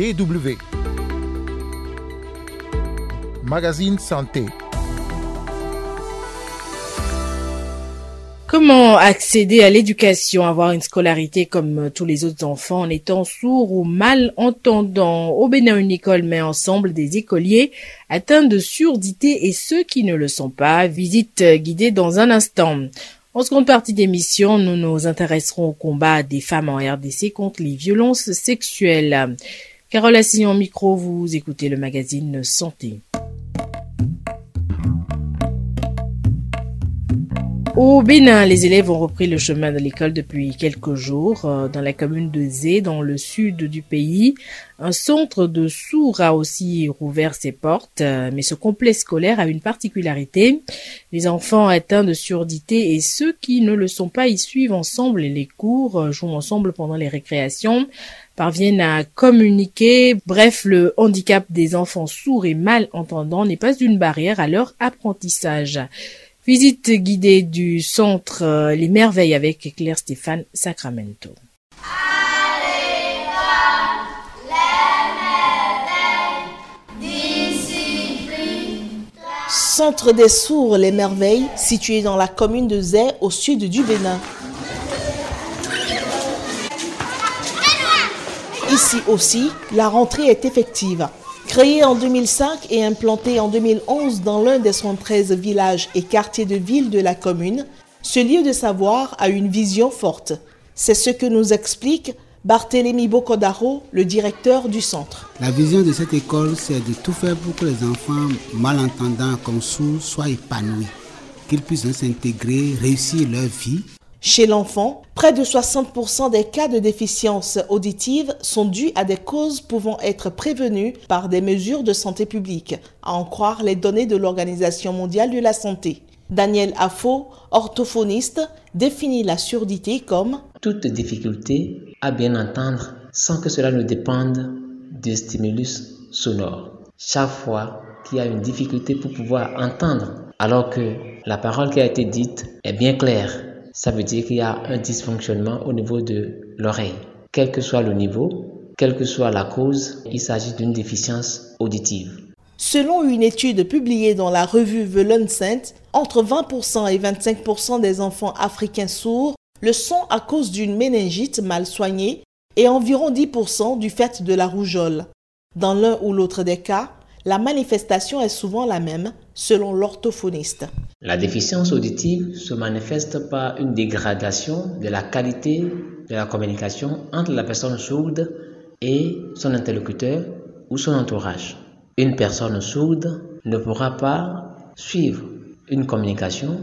DW. Magazine Santé. Comment accéder à l'éducation, avoir une scolarité comme tous les autres enfants en étant sourd ou malentendant Au Bénin, une école met ensemble des écoliers atteints de surdité et ceux qui ne le sont pas. Visite guidée dans un instant. En seconde partie d'émission, nous nous intéresserons au combat des femmes en RDC contre les violences sexuelles. Carole Assignon micro, vous écoutez le magazine Santé. Au Bénin, les élèves ont repris le chemin de l'école depuis quelques jours. Euh, dans la commune de Zé, dans le sud du pays, un centre de sourds a aussi rouvert ses portes, euh, mais ce complexe scolaire a une particularité. Les enfants atteints de surdité et ceux qui ne le sont pas y suivent ensemble les cours, euh, jouent ensemble pendant les récréations, parviennent à communiquer. Bref, le handicap des enfants sourds et malentendants n'est pas une barrière à leur apprentissage. Visite guidée du centre euh, Les Merveilles avec Claire Stéphane Sacramento. Centre des sourds Les Merveilles, situé dans la commune de Zé, au sud du Bénin. Ici aussi, la rentrée est effective. Créé en 2005 et implanté en 2011 dans l'un des 113 villages et quartiers de ville de la commune, ce lieu de savoir a une vision forte. C'est ce que nous explique Barthélémy Bokodaro, le directeur du centre. La vision de cette école, c'est de tout faire pour que les enfants malentendants comme sourds soient épanouis, qu'ils puissent s'intégrer, réussir leur vie chez l'enfant, près de 60% des cas de déficience auditive sont dus à des causes pouvant être prévenues par des mesures de santé publique, à en croire les données de l'Organisation mondiale de la santé. Daniel Affo, orthophoniste, définit la surdité comme toute difficulté à bien entendre sans que cela ne dépende du stimulus sonore. Chaque fois qu'il y a une difficulté pour pouvoir entendre, alors que la parole qui a été dite est bien claire, ça veut dire qu'il y a un dysfonctionnement au niveau de l'oreille. Quel que soit le niveau, quelle que soit la cause, il s'agit d'une déficience auditive. Selon une étude publiée dans la revue The Lancet, entre 20% et 25% des enfants africains sourds le sont à cause d'une méningite mal soignée et environ 10% du fait de la rougeole. Dans l'un ou l'autre des cas, la manifestation est souvent la même, selon l'orthophoniste. La déficience auditive se manifeste par une dégradation de la qualité de la communication entre la personne sourde et son interlocuteur ou son entourage. Une personne sourde ne pourra pas suivre une communication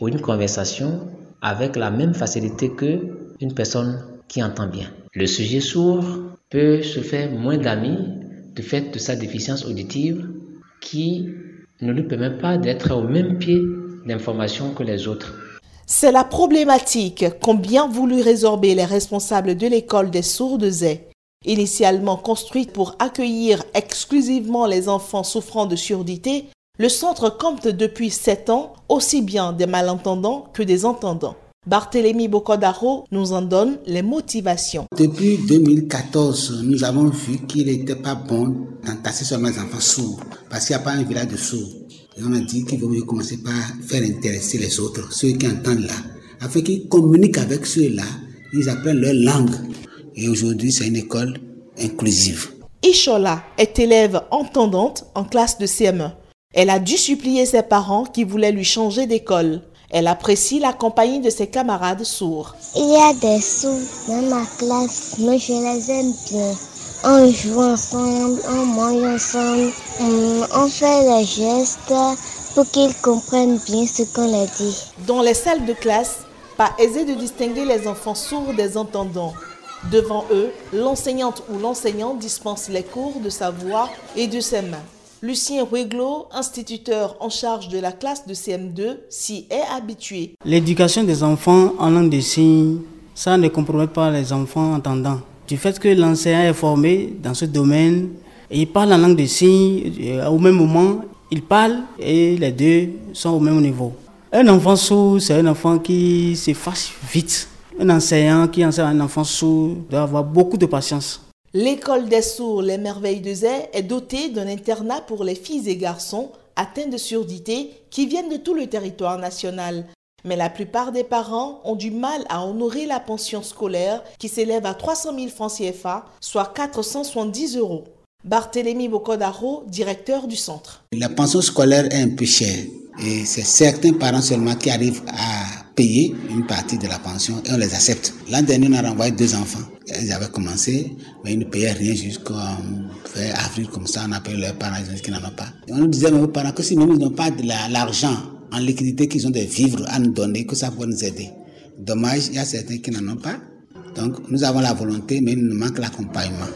ou une conversation avec la même facilité que une personne qui entend bien. Le sujet sourd peut se faire moins d'amis du fait de sa déficience auditive qui ne lui permet pas d'être au même pied d'information que les autres. C'est la problématique qu'ont bien voulu résorber les responsables de l'école des sourds de Zay. Initialement construite pour accueillir exclusivement les enfants souffrant de surdité, le centre compte depuis 7 ans aussi bien des malentendants que des entendants. Barthélemy Bokodaro nous en donne les motivations. Depuis 2014, nous avons vu qu'il n'était pas bon d'entasser seulement les enfants sourds, parce qu'il n'y a pas un village de sourds. Et on a dit qu'il vaut mieux commencer par faire intéresser les autres, ceux qui entendent là, afin qu'ils communiquent avec ceux-là, ils apprennent leur langue. Et aujourd'hui, c'est une école inclusive. Ishola est élève entendante en classe de CM1. Elle a dû supplier ses parents qui voulaient lui changer d'école. Elle apprécie la compagnie de ses camarades sourds. Il y a des sourds dans ma classe, mais je les aime bien. On joue ensemble, on mange ensemble, on fait les gestes pour qu'ils comprennent bien ce qu'on a dit. Dans les salles de classe, pas aisé de distinguer les enfants sourds des entendants. Devant eux, l'enseignante ou l'enseignant dispense les cours de sa voix et de ses mains. Lucien Rueglo, instituteur en charge de la classe de CM2, s'y est habitué. L'éducation des enfants en langue des signes, ça ne compromet pas les enfants entendants. Du fait que l'enseignant est formé dans ce domaine et il parle en langue des signes, euh, au même moment, il parle et les deux sont au même niveau. Un enfant sourd, c'est un enfant qui s'efface vite. Un enseignant qui enseigne un enfant sourd doit avoir beaucoup de patience. L'école des sourds Les Merveilles de Zay est dotée d'un internat pour les filles et garçons atteints de surdité qui viennent de tout le territoire national. Mais la plupart des parents ont du mal à honorer la pension scolaire qui s'élève à 300 000 francs CFA, soit 470 euros. Barthélémy Bokodaro, directeur du centre. La pension scolaire est un peu chère et c'est certains parents seulement qui arrivent à payer une partie de la pension et on les accepte. L'an dernier, on a renvoyé deux enfants. Ils avaient commencé, mais ils ne payaient rien jusqu'en avril, comme ça, on appelle leurs parents, ils qui n'en ont pas. On nous disait, vos parents, que si même ils n'ont pas de l'argent en liquidité, qu'ils ont des vivres à nous donner, que ça pourrait nous aider. Dommage, il y a certains qui n'en ont pas. Donc, nous avons la volonté, mais il nous manque l'accompagnement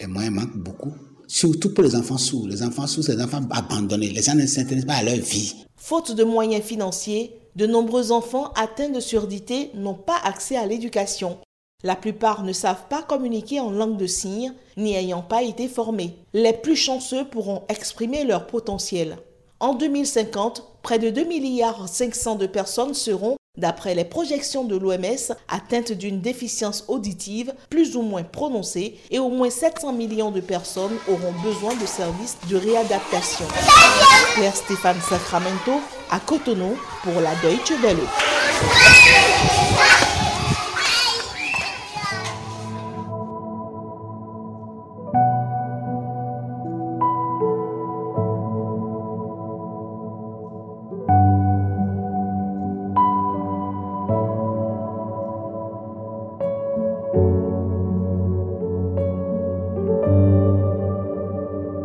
les moyens manquent beaucoup. Surtout pour les enfants sourds. Les enfants sourds, c'est des enfants abandonnés. Les gens ne s'intéressent pas à leur vie. Faute de moyens financiers, de nombreux enfants atteints de surdité n'ont pas accès à l'éducation. La plupart ne savent pas communiquer en langue de signes, ni ayant pas été formés. Les plus chanceux pourront exprimer leur potentiel. En 2050, près de 2 milliards 500 de personnes seront D'après les projections de l'OMS, atteinte d'une déficience auditive plus ou moins prononcée et au moins 700 millions de personnes auront besoin de services de réadaptation. Claire Stéphane Sacramento à Cotonou pour la Deutsche Welle.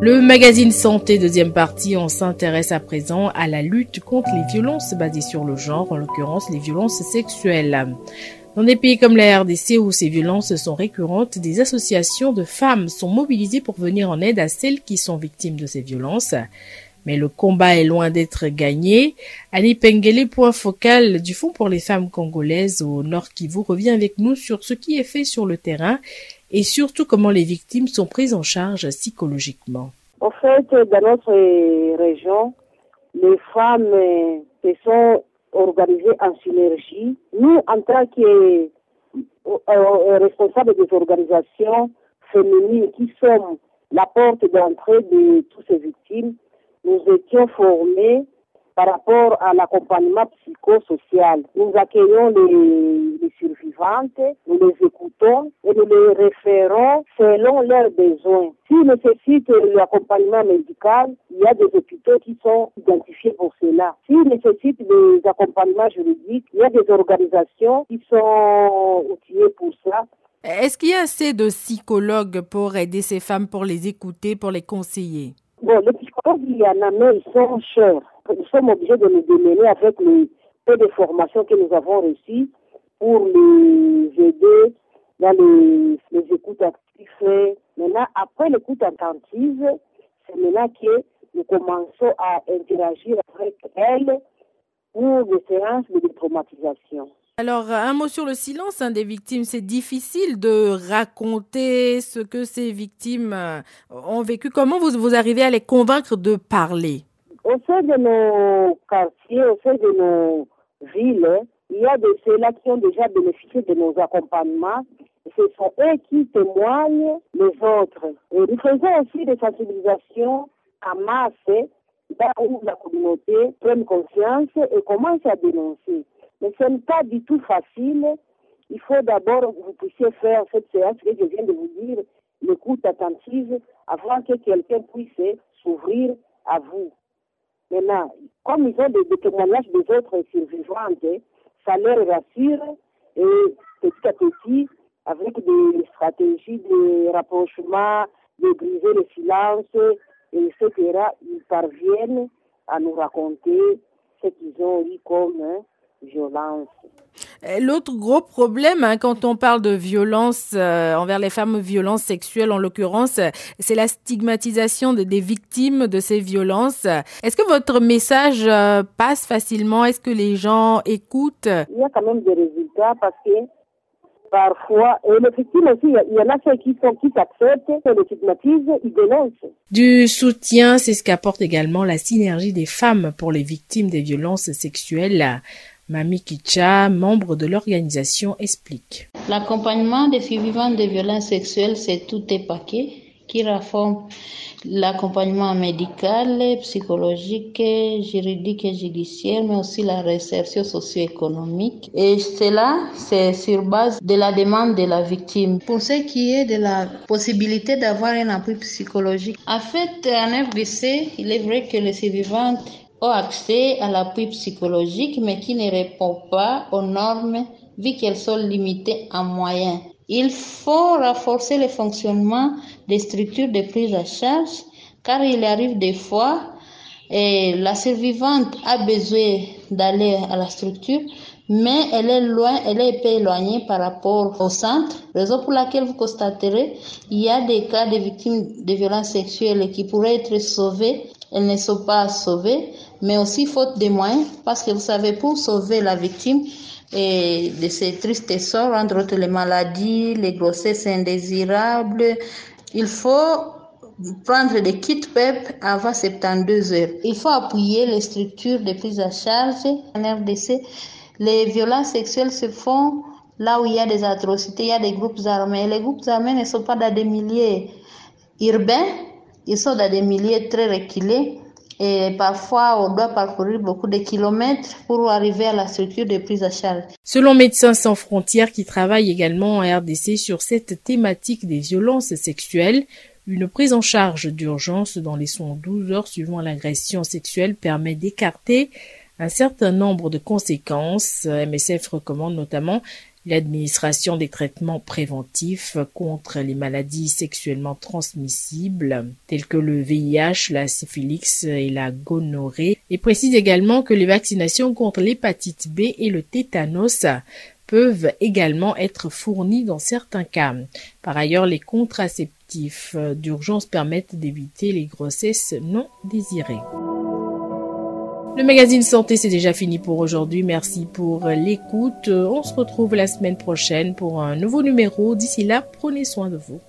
Le magazine Santé, deuxième partie, on s'intéresse à présent à la lutte contre les violences basées sur le genre, en l'occurrence les violences sexuelles. Dans des pays comme la RDC où ces violences sont récurrentes, des associations de femmes sont mobilisées pour venir en aide à celles qui sont victimes de ces violences. Mais le combat est loin d'être gagné. Annie Pengele, point focal du Fonds pour les femmes congolaises au Nord Kivu, revient avec nous sur ce qui est fait sur le terrain et surtout comment les victimes sont prises en charge psychologiquement. En fait, dans notre région, les femmes euh, se sont organisées en synergie. Nous, en tant que euh, responsables des organisations féminines qui sont la porte d'entrée de toutes ces victimes, nous étions formés par rapport à l'accompagnement psychosocial. Nous accueillons les, les, survivantes, nous les écoutons et nous les référons selon leurs besoins. S'ils nécessitent l'accompagnement médical, il y a des hôpitaux qui sont identifiés pour cela. S'ils nécessitent des accompagnements juridiques, il y a des organisations qui sont outillées pour ça. Est-ce qu'il y a assez de psychologues pour aider ces femmes, pour les écouter, pour les conseiller? Bon, les psychologues, il y en a, mais ils sont chers nous sommes obligés de nous démêler avec le peu de formation que nous avons reçues pour les aider dans les, les écoutes actives. Maintenant, après l'écoute attentive, c'est maintenant que nous commençons à interagir avec elles pour des séances de détraumatisation. Alors, un mot sur le silence hein, des victimes. C'est difficile de raconter ce que ces victimes euh, ont vécu. Comment vous, vous arrivez à les convaincre de parler? Au sein de nos quartiers, au sein de nos villes, il y a de ceux-là qui ont déjà bénéficié de nos accompagnements. Ce sont eux qui témoignent les autres. Et nous faisons aussi des sensibilisations à masse là où la communauté prenne conscience et commence à dénoncer. Mais ce n'est pas du tout facile. Il faut d'abord que vous puissiez faire cette séance que je viens de vous dire, l'écoute attentive, avant que quelqu'un puisse s'ouvrir à vous. Maintenant, comme ils ont des, témoignages des autres survivantes, ça leur rassure et petit à petit, avec des stratégies de rapprochement, de briser le silence, etc., ils parviennent à nous raconter ce qu'ils ont eu comme hein, violence. Euh, l'autre gros problème, hein, quand on parle de violence euh, envers les femmes, violences sexuelles en l'occurrence, c'est la stigmatisation des victimes de ces violences. Est-ce que votre message euh, passe facilement? Est-ce que les gens écoutent? Il y a quand même des résultats parce que parfois, et les victimes aussi, il y en a ceux qui sont qui s'acceptent, qui les stigmatisent, ils dénoncent. Du soutien, c'est ce qu'apporte également la synergie des femmes pour les victimes des violences sexuelles. Mami Kicha, membre de l'organisation, explique. L'accompagnement des survivants de violences sexuelles, c'est tout est paquet qui rassemble l'accompagnement médical, psychologique, juridique et judiciaire, mais aussi la réinsertion socio-économique. Et cela, c'est sur base de la demande de la victime. Pour ce qui est de la possibilité d'avoir un appui psychologique, en fait, en FBC, il est vrai que les survivantes ont accès à l'appui psychologique, mais qui ne répond pas aux normes vu qu'elles sont limitées en moyens. Il faut renforcer le fonctionnement des structures de prise en charge car il arrive des fois et la survivante a besoin d'aller à la structure mais elle est loin, elle est éloignée par rapport au centre, raison pour laquelle vous constaterez il y a des cas de victimes de violences sexuelles qui pourraient être sauvées, elles ne sont pas sauvées, mais aussi faute de moyens, parce que vous savez, pour sauver la victime, de ces tristes sorts, entre autres les maladies, les grossesses indésirables. Il faut prendre des kits PEP avant 72 heures. Il faut appuyer les structures de prise en charge en RDC. Les violences sexuelles se font là où il y a des atrocités, il y a des groupes armés. Les groupes armés ne sont pas dans des milliers urbains, ils sont dans des milliers très reculés et parfois on doit parcourir beaucoup de kilomètres pour arriver à la structure de prise à charge. Selon Médecins sans frontières qui travaille également en RDC sur cette thématique des violences sexuelles, une prise en charge d'urgence dans les 112 heures suivant l'agression sexuelle permet d'écarter un certain nombre de conséquences. MSF recommande notamment l'administration des traitements préventifs contre les maladies sexuellement transmissibles telles que le VIH, la syphilis et la gonorrhée et précise également que les vaccinations contre l'hépatite B et le tétanos peuvent également être fournies dans certains cas. Par ailleurs, les contraceptifs d'urgence permettent d'éviter les grossesses non désirées. Le magazine Santé, c'est déjà fini pour aujourd'hui. Merci pour l'écoute. On se retrouve la semaine prochaine pour un nouveau numéro. D'ici là, prenez soin de vous.